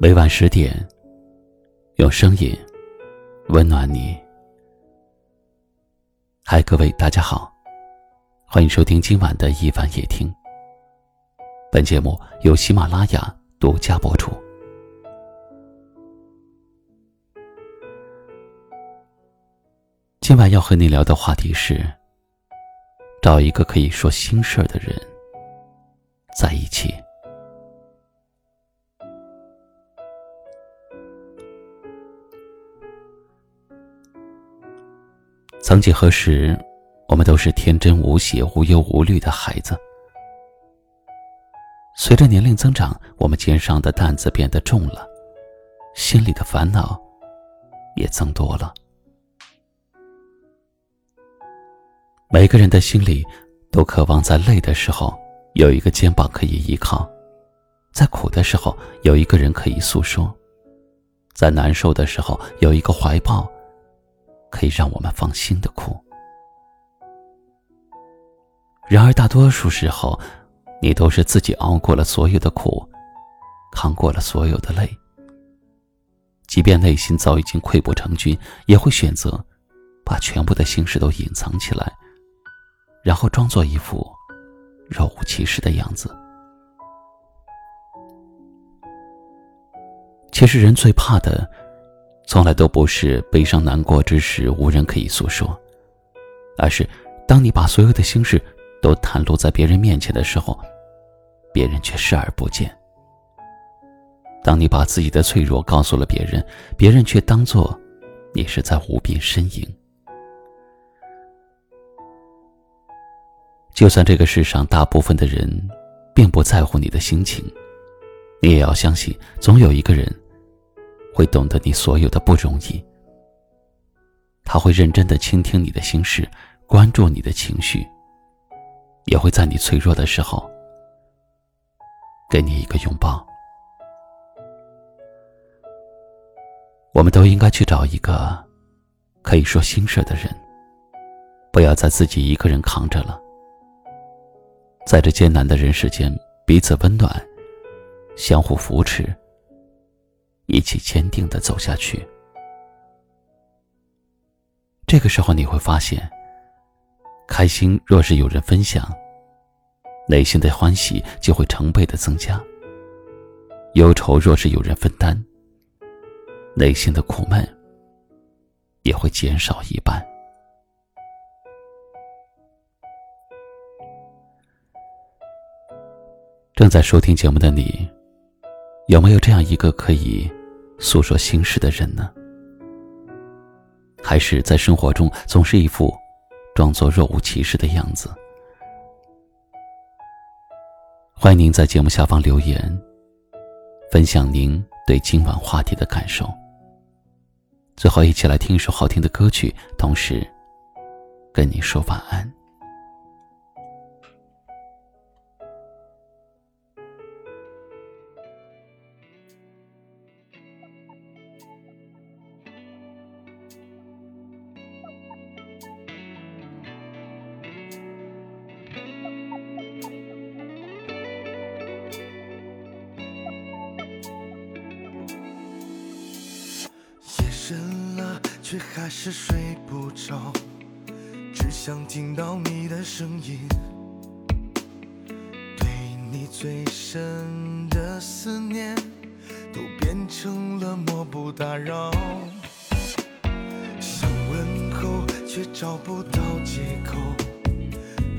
每晚十点，用声音温暖你。嗨，各位，大家好，欢迎收听今晚的一晚夜听。本节目由喜马拉雅独家播出。今晚要和你聊的话题是：找一个可以说心事儿的人在一起。曾几何时，我们都是天真无邪、无忧无虑的孩子。随着年龄增长，我们肩上的担子变得重了，心里的烦恼也增多了。每个人的心里都渴望在累的时候有一个肩膀可以依靠，在苦的时候有一个人可以诉说，在难受的时候有一个怀抱。可以让我们放心的哭。然而，大多数时候，你都是自己熬过了所有的苦，扛过了所有的累。即便内心早已经溃不成军，也会选择把全部的心事都隐藏起来，然后装作一副若无其事的样子。其实，人最怕的。从来都不是悲伤难过之时无人可以诉说，而是当你把所有的心事都袒露在别人面前的时候，别人却视而不见；当你把自己的脆弱告诉了别人，别人却当作你是在无病呻吟。就算这个世上大部分的人并不在乎你的心情，你也要相信，总有一个人。会懂得你所有的不容易，他会认真的倾听你的心事，关注你的情绪，也会在你脆弱的时候给你一个拥抱。我们都应该去找一个可以说心事的人，不要再自己一个人扛着了。在这艰难的人世间，彼此温暖，相互扶持。一起坚定的走下去。这个时候你会发现，开心若是有人分享，内心的欢喜就会成倍的增加；忧愁若是有人分担，内心的苦闷也会减少一半。正在收听节目的你。有没有这样一个可以诉说心事的人呢？还是在生活中总是一副装作若无其事的样子？欢迎您在节目下方留言，分享您对今晚话题的感受。最后，一起来听一首好听的歌曲，同时跟你说晚安。深了，却还是睡不着，只想听到你的声音。对你最深的思念，都变成了漠不打扰。想问候，却找不到借口。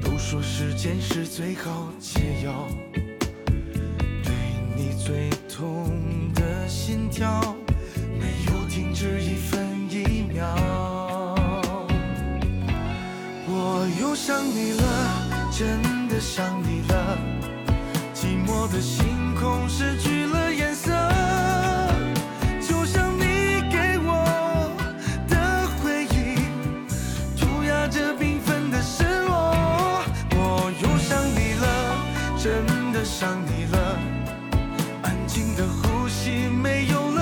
都说时间是最好解药，的想你了。寂寞的星空失去了颜色，就像你给我的回忆，涂鸦着缤纷的失落。我又想你了，真的想你了。安静的呼吸，没有。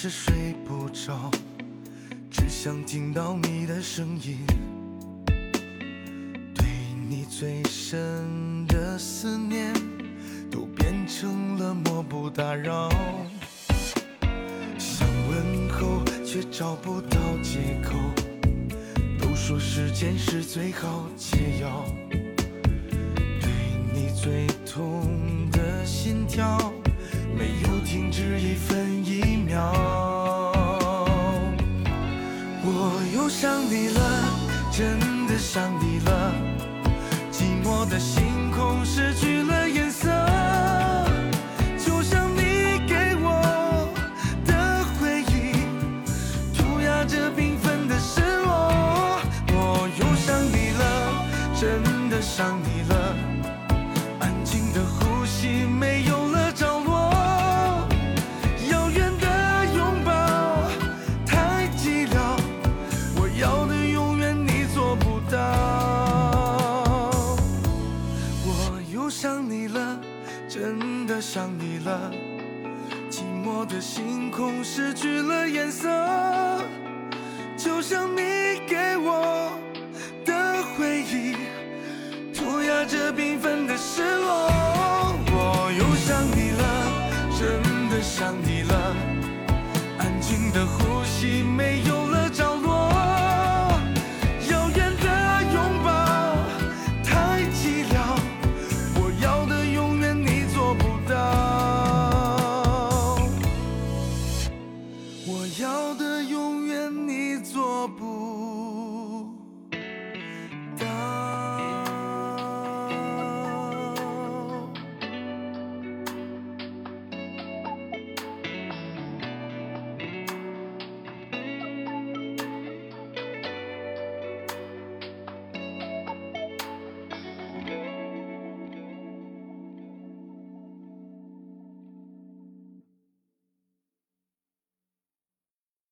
是睡不着，只想听到你的声音。对你最深的思念，都变成了漠不打扰。想问候，却找不到借口。都说时间是最好解药，对你最痛的心跳。没有停止一分一秒，我又想你了，真的想你了。寂寞的星空失去了颜色，就像你给我的回忆，涂鸦着缤纷的失落。我又想你了，真的想你了。空失去了颜色，就像你给我的回忆，涂鸦着缤纷的失落。我又想你了，真的想你了。安静的呼吸没有